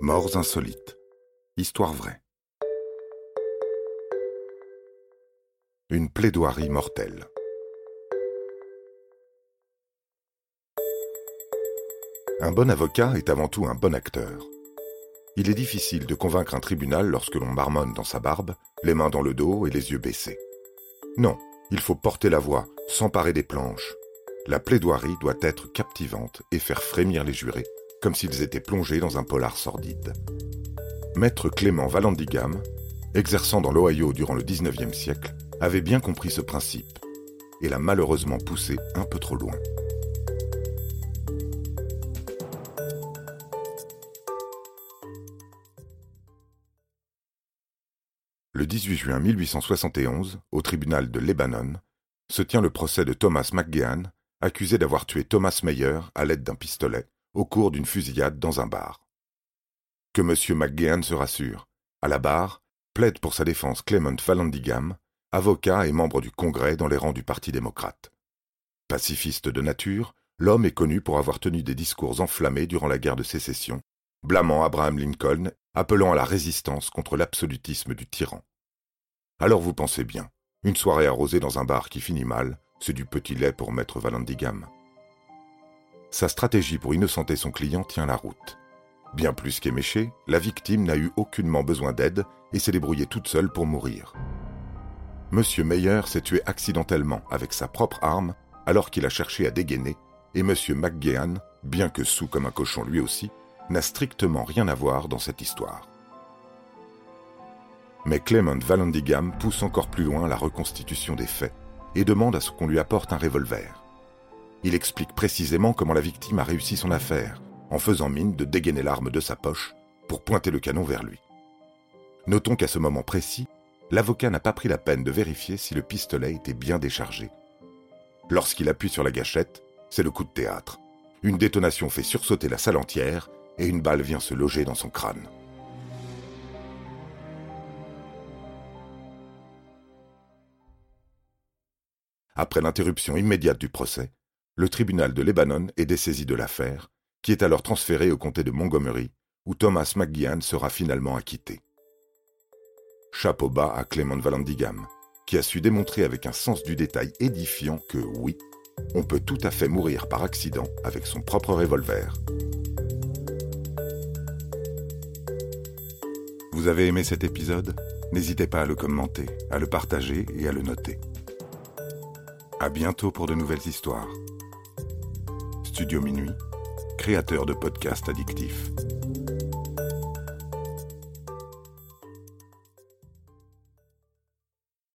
Morts insolites. Histoire vraie. Une plaidoirie mortelle. Un bon avocat est avant tout un bon acteur. Il est difficile de convaincre un tribunal lorsque l'on marmonne dans sa barbe, les mains dans le dos et les yeux baissés. Non, il faut porter la voix, s'emparer des planches. La plaidoirie doit être captivante et faire frémir les jurés comme s'ils étaient plongés dans un polar sordide. Maître Clément Vallandigham, exerçant dans l'Ohio durant le XIXe siècle, avait bien compris ce principe et l'a malheureusement poussé un peu trop loin. Le 18 juin 1871, au tribunal de Lebanon, se tient le procès de Thomas McGehan, accusé d'avoir tué Thomas Meyer à l'aide d'un pistolet au cours d'une fusillade dans un bar. Que M. McGehan se rassure, à la barre, plaide pour sa défense Clement Vallandigham, avocat et membre du Congrès dans les rangs du Parti démocrate. Pacifiste de nature, l'homme est connu pour avoir tenu des discours enflammés durant la guerre de sécession, blâmant Abraham Lincoln, appelant à la résistance contre l'absolutisme du tyran. Alors vous pensez bien, une soirée arrosée dans un bar qui finit mal, c'est du petit lait pour maître Vallandigham. Sa stratégie pour innocenter son client tient la route. Bien plus qu'éméché, la victime n'a eu aucunement besoin d'aide et s'est débrouillée toute seule pour mourir. Monsieur Meyer s'est tué accidentellement avec sa propre arme alors qu'il a cherché à dégainer, et Monsieur McGehan, bien que sous comme un cochon lui aussi, n'a strictement rien à voir dans cette histoire. Mais Clement Vallandigham pousse encore plus loin la reconstitution des faits et demande à ce qu'on lui apporte un revolver. Il explique précisément comment la victime a réussi son affaire, en faisant mine de dégainer l'arme de sa poche pour pointer le canon vers lui. Notons qu'à ce moment précis, l'avocat n'a pas pris la peine de vérifier si le pistolet était bien déchargé. Lorsqu'il appuie sur la gâchette, c'est le coup de théâtre. Une détonation fait sursauter la salle entière et une balle vient se loger dans son crâne. Après l'interruption immédiate du procès, le tribunal de Lebanon est dessaisi de l'affaire, qui est alors transférée au comté de Montgomery, où Thomas McGehan sera finalement acquitté. Chapeau bas à Clement Vallandigham, qui a su démontrer avec un sens du détail édifiant que oui, on peut tout à fait mourir par accident avec son propre revolver. Vous avez aimé cet épisode? N'hésitez pas à le commenter, à le partager et à le noter. À bientôt pour de nouvelles histoires. Studio Minuit, créateur de podcasts addictifs.